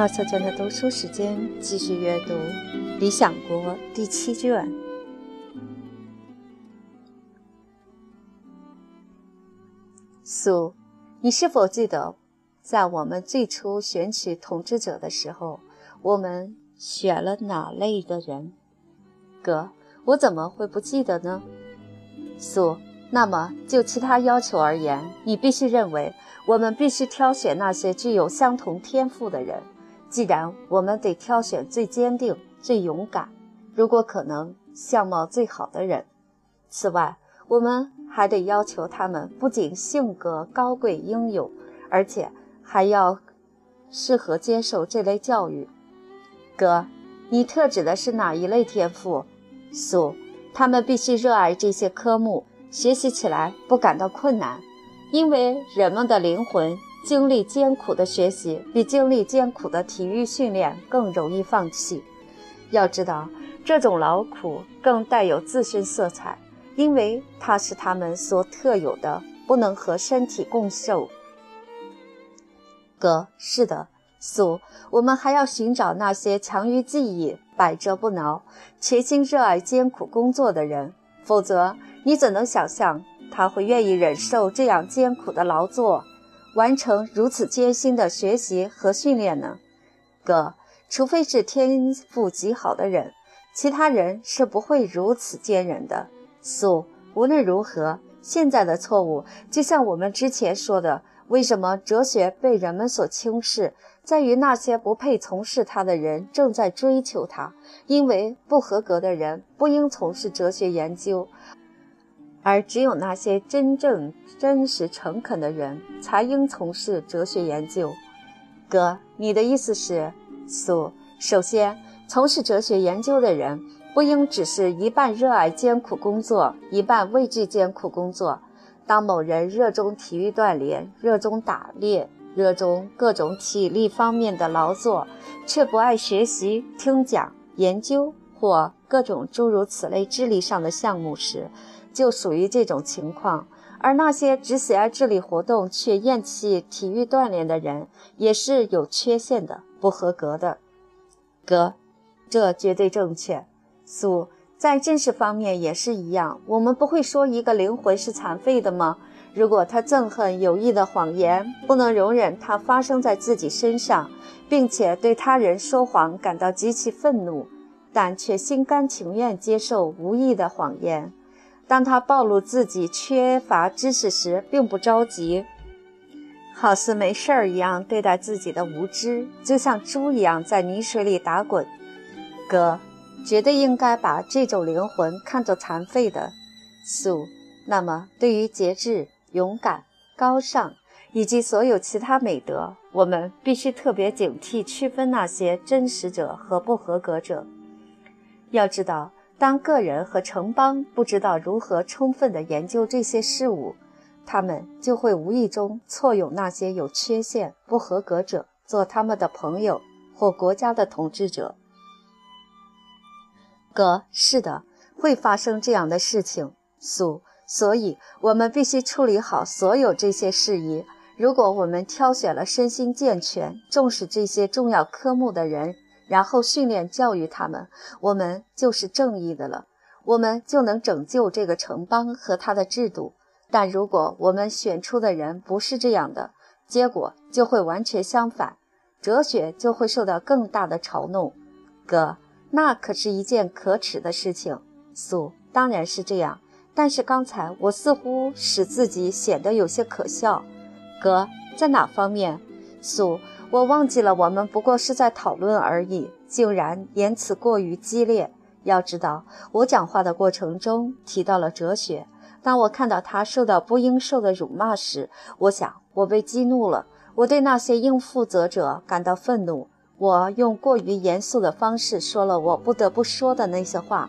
马小娟的读书时间，继续阅读《理想国》第七卷。苏，你是否记得，在我们最初选取统治者的时候，我们选了哪类的人？哥，我怎么会不记得呢？苏，那么就其他要求而言，你必须认为，我们必须挑选那些具有相同天赋的人。既然我们得挑选最坚定、最勇敢，如果可能，相貌最好的人。此外，我们还得要求他们不仅性格高贵英勇，而且还要适合接受这类教育。哥，你特指的是哪一类天赋？苏，他们必须热爱这些科目，学习起来不感到困难，因为人们的灵魂。经历艰苦的学习比经历艰苦的体育训练更容易放弃。要知道，这种劳苦更带有自身色彩，因为它是他们所特有的，不能和身体共受。哥，是的，苏，我们还要寻找那些强于记忆、百折不挠、全心热爱艰苦工作的人，否则你怎能想象他会愿意忍受这样艰苦的劳作？完成如此艰辛的学习和训练呢？哥，除非是天赋极好的人，其他人是不会如此坚韧的。素，无论如何，现在的错误就像我们之前说的，为什么哲学被人们所轻视，在于那些不配从事它的人正在追求它，因为不合格的人不应从事哲学研究。而只有那些真正真实诚恳的人才应从事哲学研究。哥，你的意思是，苏？首先，从事哲学研究的人不应只是一半热爱艰苦工作，一半畏惧艰苦工作。当某人热衷体育锻炼，热衷打猎，热衷各种体力方面的劳作，却不爱学习、听讲、研究或各种诸如此类智力上的项目时，就属于这种情况，而那些只喜爱智力活动却厌弃体育锻炼的人，也是有缺陷的、不合格的。哥，这绝对正确。苏，在真实方面也是一样。我们不会说一个灵魂是残废的吗？如果他憎恨有意的谎言，不能容忍它发生在自己身上，并且对他人说谎感到极其愤怒，但却心甘情愿接受无意的谎言。当他暴露自己缺乏知识时，并不着急，好似没事儿一样对待自己的无知，就像猪一样在泥水里打滚。哥，绝对应该把这种灵魂看作残废的。素，那么对于节制、勇敢、高尚以及所有其他美德，我们必须特别警惕，区分那些真实者和不合格者。要知道。当个人和城邦不知道如何充分地研究这些事物，他们就会无意中错用那些有缺陷、不合格者做他们的朋友或国家的统治者。哥，是的，会发生这样的事情。苏，所以我们必须处理好所有这些事宜。如果我们挑选了身心健全、重视这些重要科目的人，然后训练教育他们，我们就是正义的了，我们就能拯救这个城邦和他的制度。但如果我们选出的人不是这样的，结果就会完全相反，哲学就会受到更大的嘲弄。哥，那可是一件可耻的事情。苏，当然是这样，但是刚才我似乎使自己显得有些可笑。哥，在哪方面？苏。我忘记了，我们不过是在讨论而已，竟然言辞过于激烈。要知道，我讲话的过程中提到了哲学。当我看到他受到不应受的辱骂时，我想我被激怒了。我对那些应负责者感到愤怒。我用过于严肃的方式说了我不得不说的那些话。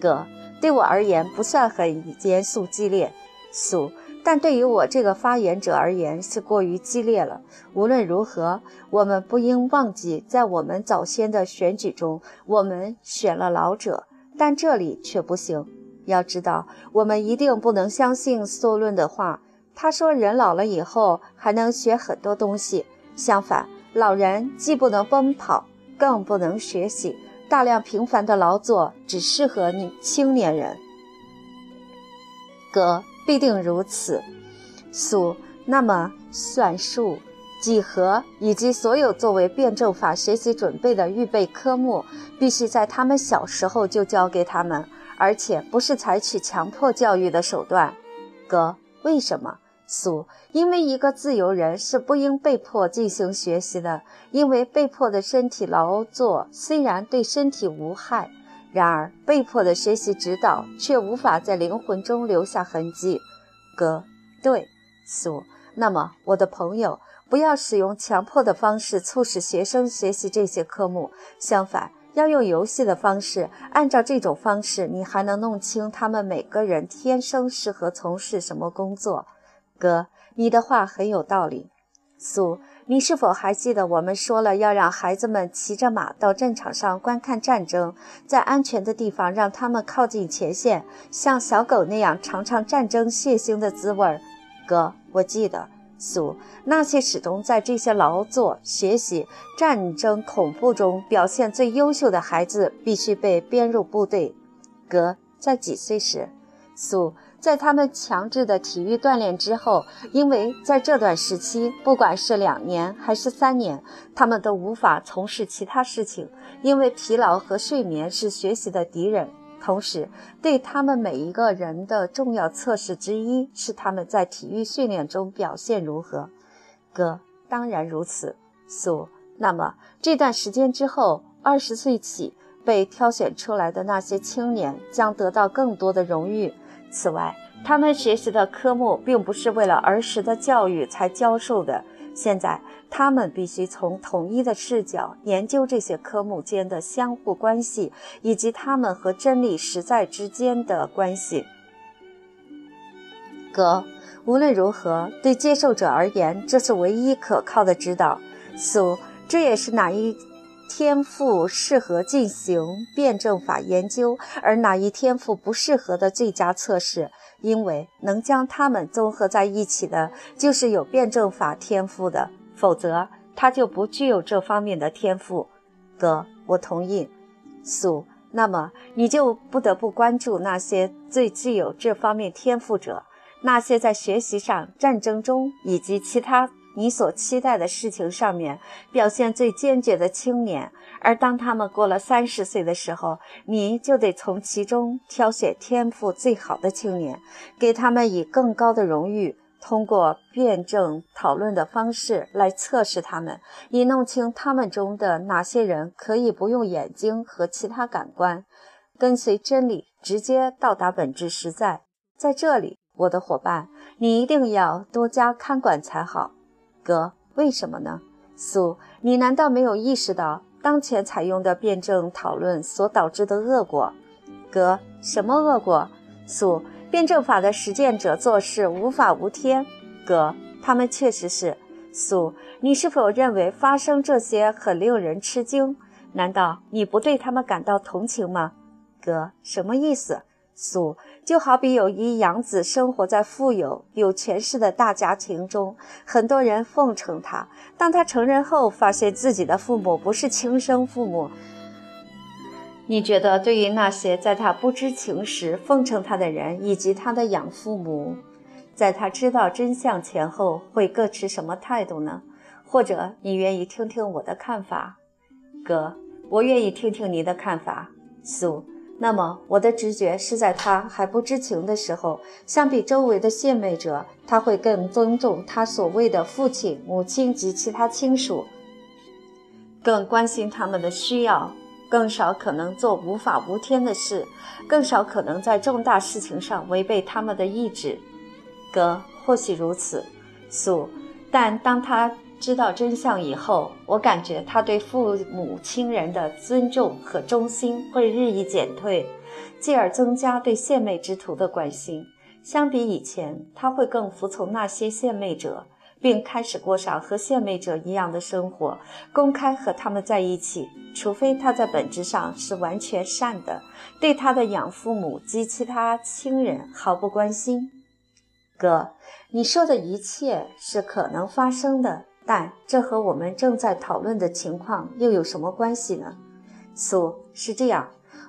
哥，对我而言不算很严肃激烈。苏。但对于我这个发言者而言是过于激烈了。无论如何，我们不应忘记，在我们早先的选举中，我们选了老者，但这里却不行。要知道，我们一定不能相信梭论的话。他说，人老了以后还能学很多东西。相反，老人既不能奔跑，更不能学习，大量平凡的劳作只适合你青年人。哥必定如此。苏，那么算术、几何以及所有作为辩证法学习准备的预备科目，必须在他们小时候就教给他们，而且不是采取强迫教育的手段。哥，为什么？苏，因为一个自由人是不应被迫进行学习的，因为被迫的身体劳作虽然对身体无害，然而被迫的学习指导却无法在灵魂中留下痕迹。哥，对，苏，那么我的朋友，不要使用强迫的方式促使学生学习这些科目，相反，要用游戏的方式。按照这种方式，你还能弄清他们每个人天生适合从事什么工作。哥，你的话很有道理。苏，你是否还记得我们说了要让孩子们骑着马到战场上观看战争，在安全的地方让他们靠近前线，像小狗那样尝尝战争血腥的滋味？哥，我记得。苏，那些始终在这些劳作、学习、战争、恐怖中表现最优秀的孩子，必须被编入部队。哥，在几岁时？苏。在他们强制的体育锻炼之后，因为在这段时期，不管是两年还是三年，他们都无法从事其他事情，因为疲劳和睡眠是学习的敌人。同时，对他们每一个人的重要测试之一是他们在体育训练中表现如何。哥，当然如此。苏，那么这段时间之后，二十岁起被挑选出来的那些青年将得到更多的荣誉。此外，他们学习的科目并不是为了儿时的教育才教授的。现在，他们必须从统一的视角研究这些科目间的相互关系，以及他们和真理实在之间的关系。哥，无论如何，对接受者而言，这是唯一可靠的指导。苏，这也是哪一？天赋适合进行辩证法研究，而哪一天赋不适合的最佳测试，因为能将它们综合在一起的，就是有辩证法天赋的，否则他就不具有这方面的天赋。哥，我同意。苏，那么你就不得不关注那些最具有这方面天赋者，那些在学习上、战争中以及其他。你所期待的事情上面表现最坚决的青年，而当他们过了三十岁的时候，你就得从其中挑选天赋最好的青年，给他们以更高的荣誉，通过辩证讨论的方式来测试他们，以弄清他们中的哪些人可以不用眼睛和其他感官，跟随真理直接到达本质实在。在这里，我的伙伴，你一定要多加看管才好。哥，为什么呢？苏，你难道没有意识到当前采用的辩证讨论所导致的恶果？哥，什么恶果？苏，辩证法的实践者做事无法无天。哥，他们确实是。苏，你是否认为发生这些很令人吃惊？难道你不对他们感到同情吗？哥，什么意思？苏。就好比有一养子生活在富有有权势的大家庭中，很多人奉承他。当他成人后，发现自己的父母不是亲生父母。你觉得，对于那些在他不知情时奉承他的人，以及他的养父母，在他知道真相前后会各持什么态度呢？或者，你愿意听听我的看法？哥，我愿意听听你的看法。苏。那么，我的直觉是在他还不知情的时候，相比周围的献媚者，他会更尊重他所谓的父亲、母亲及其他亲属，更关心他们的需要，更少可能做无法无天的事，更少可能在重大事情上违背他们的意志。哥，或许如此，素，但当他。知道真相以后，我感觉他对父母亲人的尊重和忠心会日益减退，继而增加对献媚之徒的关心。相比以前，他会更服从那些献媚者，并开始过上和献媚者一样的生活，公开和他们在一起，除非他在本质上是完全善的，对他的养父母及其他亲人毫不关心。哥，你说的一切是可能发生的。但这和我们正在讨论的情况又有什么关系呢？苏是这样。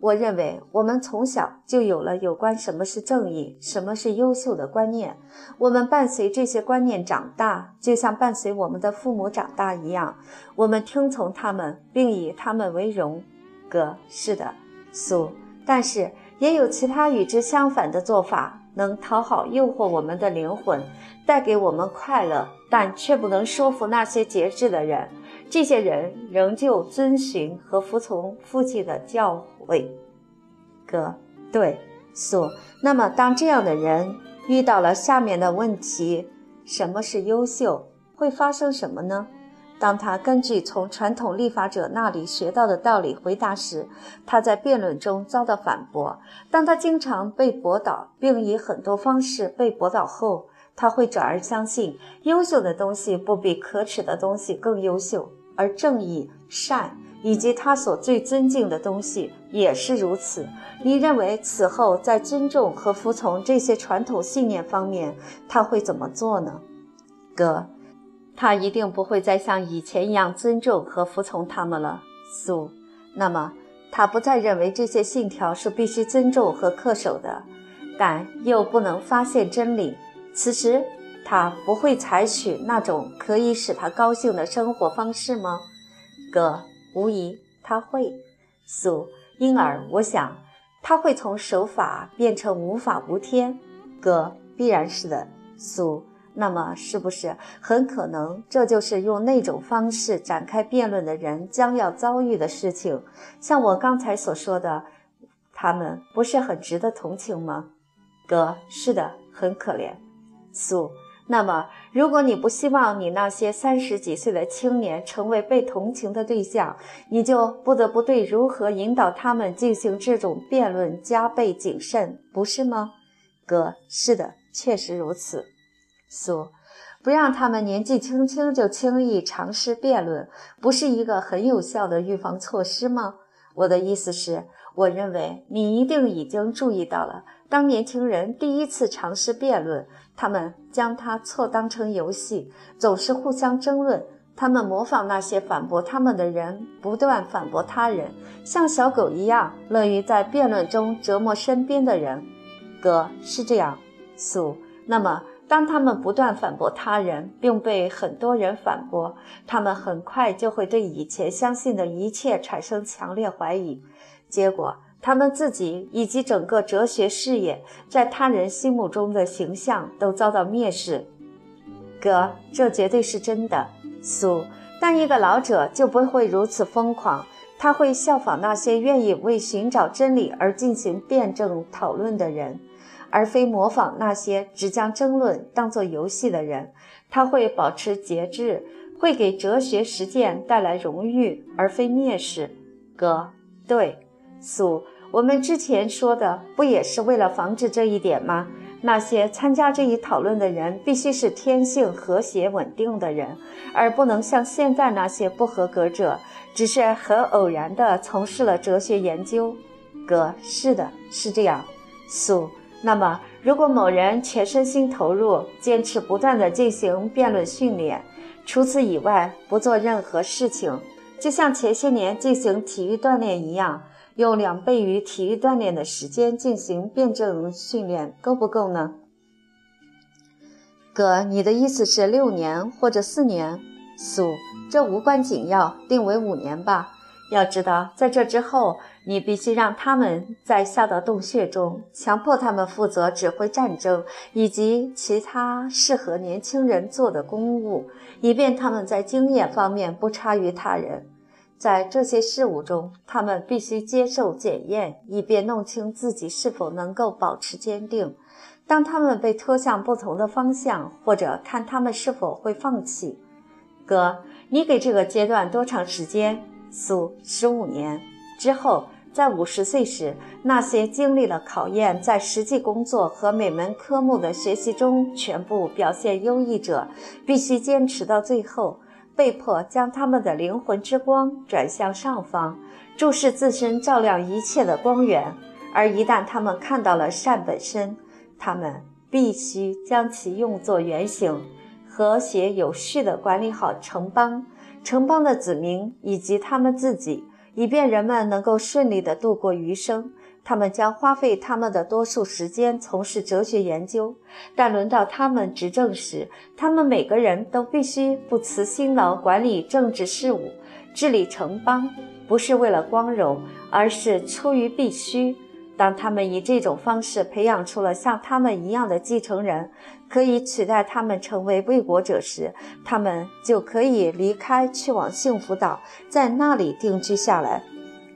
我认为我们从小就有了有关什么是正义、什么是优秀的观念。我们伴随这些观念长大，就像伴随我们的父母长大一样。我们听从他们，并以他们为荣。哥，是的，苏。但是也有其他与之相反的做法，能讨好、诱惑我们的灵魂，带给我们快乐，但却不能说服那些节制的人。这些人仍旧遵循和服从父亲的教诲。哥，对，苏。那么，当这样的人遇到了下面的问题：什么是优秀？会发生什么呢？当他根据从传统立法者那里学到的道理回答时，他在辩论中遭到反驳。当他经常被驳倒，并以很多方式被驳倒后，他会转而相信，优秀的东西不比可耻的东西更优秀，而正义、善以及他所最尊敬的东西也是如此。你认为此后在尊重和服从这些传统信念方面，他会怎么做呢？哥，他一定不会再像以前一样尊重和服从他们了。苏，那么他不再认为这些信条是必须尊重和恪守的，但又不能发现真理。此时，他不会采取那种可以使他高兴的生活方式吗？哥，无疑他会。苏，因而我想，他会从守法变成无法无天。哥，必然是的。苏，那么是不是很可能这就是用那种方式展开辩论的人将要遭遇的事情？像我刚才所说的，他们不是很值得同情吗？哥，是的，很可怜。苏，那么如果你不希望你那些三十几岁的青年成为被同情的对象，你就不得不对如何引导他们进行这种辩论加倍谨慎，不是吗？哥，是的，确实如此。苏，不让他们年纪轻轻就轻易尝试辩论，不是一个很有效的预防措施吗？我的意思是，我认为你一定已经注意到了，当年轻人第一次尝试辩论。他们将它错当成游戏，总是互相争论。他们模仿那些反驳他们的人，不断反驳他人，像小狗一样，乐于在辩论中折磨身边的人。哥是这样，苏。那么，当他们不断反驳他人，并被很多人反驳，他们很快就会对以前相信的一切产生强烈怀疑。结果。他们自己以及整个哲学事业在他人心目中的形象都遭到蔑视。哥，这绝对是真的。苏，但一个老者就不会如此疯狂，他会效仿那些愿意为寻找真理而进行辩证讨论的人，而非模仿那些只将争论当作游戏的人。他会保持节制，会给哲学实践带来荣誉，而非蔑视。哥，对，苏。我们之前说的不也是为了防止这一点吗？那些参加这一讨论的人必须是天性和谐稳定的人，而不能像现在那些不合格者，只是很偶然地从事了哲学研究。哥，是的，是这样。苏，那么如果某人全身心投入，坚持不断地进行辩论训练，除此以外不做任何事情，就像前些年进行体育锻炼一样。用两倍于体育锻炼的时间进行辩证训练够不够呢？哥，你的意思是六年或者四年？苏，这无关紧要，定为五年吧。要知道，在这之后，你必须让他们在下到洞穴中，强迫他们负责指挥战争以及其他适合年轻人做的公务，以便他们在经验方面不差于他人。在这些事物中，他们必须接受检验，以便弄清自己是否能够保持坚定。当他们被拖向不同的方向，或者看他们是否会放弃。哥，你给这个阶段多长时间？苏，十五年之后，在五十岁时，那些经历了考验，在实际工作和每门科目的学习中全部表现优异者，必须坚持到最后。被迫将他们的灵魂之光转向上方，注视自身照亮一切的光源。而一旦他们看到了善本身，他们必须将其用作原型，和谐有序地管理好城邦、城邦的子民以及他们自己，以便人们能够顺利地度过余生。他们将花费他们的多数时间从事哲学研究，但轮到他们执政时，他们每个人都必须不辞辛劳管理政治事务、治理城邦，不是为了光荣，而是出于必须。当他们以这种方式培养出了像他们一样的继承人，可以取代他们成为卫国者时，他们就可以离开，去往幸福岛，在那里定居下来。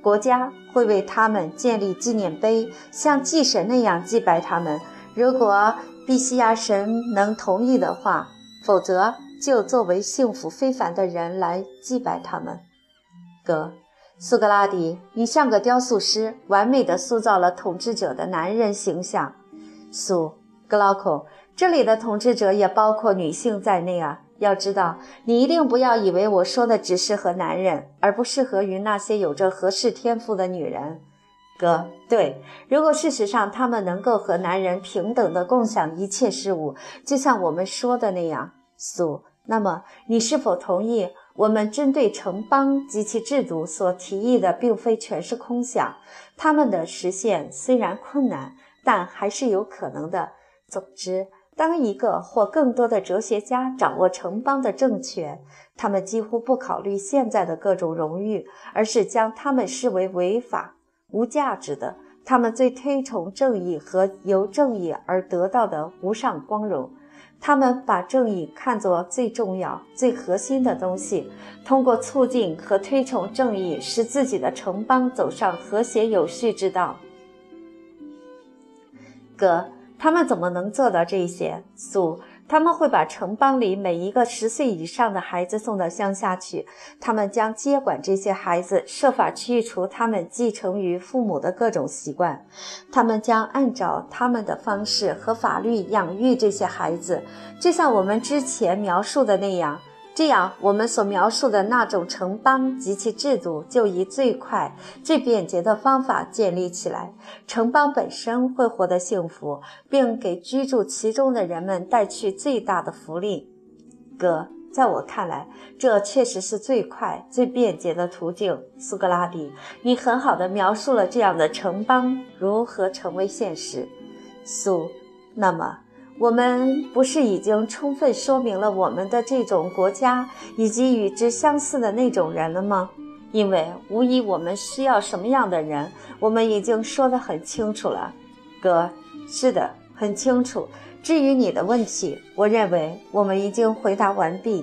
国家会为他们建立纪念碑，像祭神那样祭拜他们。如果比西亚神能同意的话，否则就作为幸福非凡的人来祭拜他们。哥，苏格拉底，你像个雕塑师，完美的塑造了统治者的男人形象。苏格拉孔，这里的统治者也包括女性在内啊。要知道，你一定不要以为我说的只适合男人，而不适合于那些有着合适天赋的女人。哥，对，如果事实上他们能够和男人平等的共享一切事物，就像我们说的那样，苏，那么你是否同意，我们针对城邦及其制度所提议的，并非全是空想？他们的实现虽然困难，但还是有可能的。总之。当一个或更多的哲学家掌握城邦的政权，他们几乎不考虑现在的各种荣誉，而是将他们视为违法、无价值的。他们最推崇正义和由正义而得到的无上光荣。他们把正义看作最重要、最核心的东西，通过促进和推崇正义，使自己的城邦走上和谐有序之道。哥。他们怎么能做到这些？苏，他们会把城邦里每一个十岁以上的孩子送到乡下去，他们将接管这些孩子，设法去除他们继承于父母的各种习惯，他们将按照他们的方式和法律养育这些孩子，就像我们之前描述的那样。这样，我们所描述的那种城邦及其制度就以最快、最便捷的方法建立起来。城邦本身会获得幸福，并给居住其中的人们带去最大的福利。哥，在我看来，这确实是最快、最便捷的途径。苏格拉底，你很好的描述了这样的城邦如何成为现实。苏，那么。我们不是已经充分说明了我们的这种国家以及与之相似的那种人了吗？因为无疑我们需要什么样的人，我们已经说得很清楚了。哥，是的，很清楚。至于你的问题，我认为我们已经回答完毕。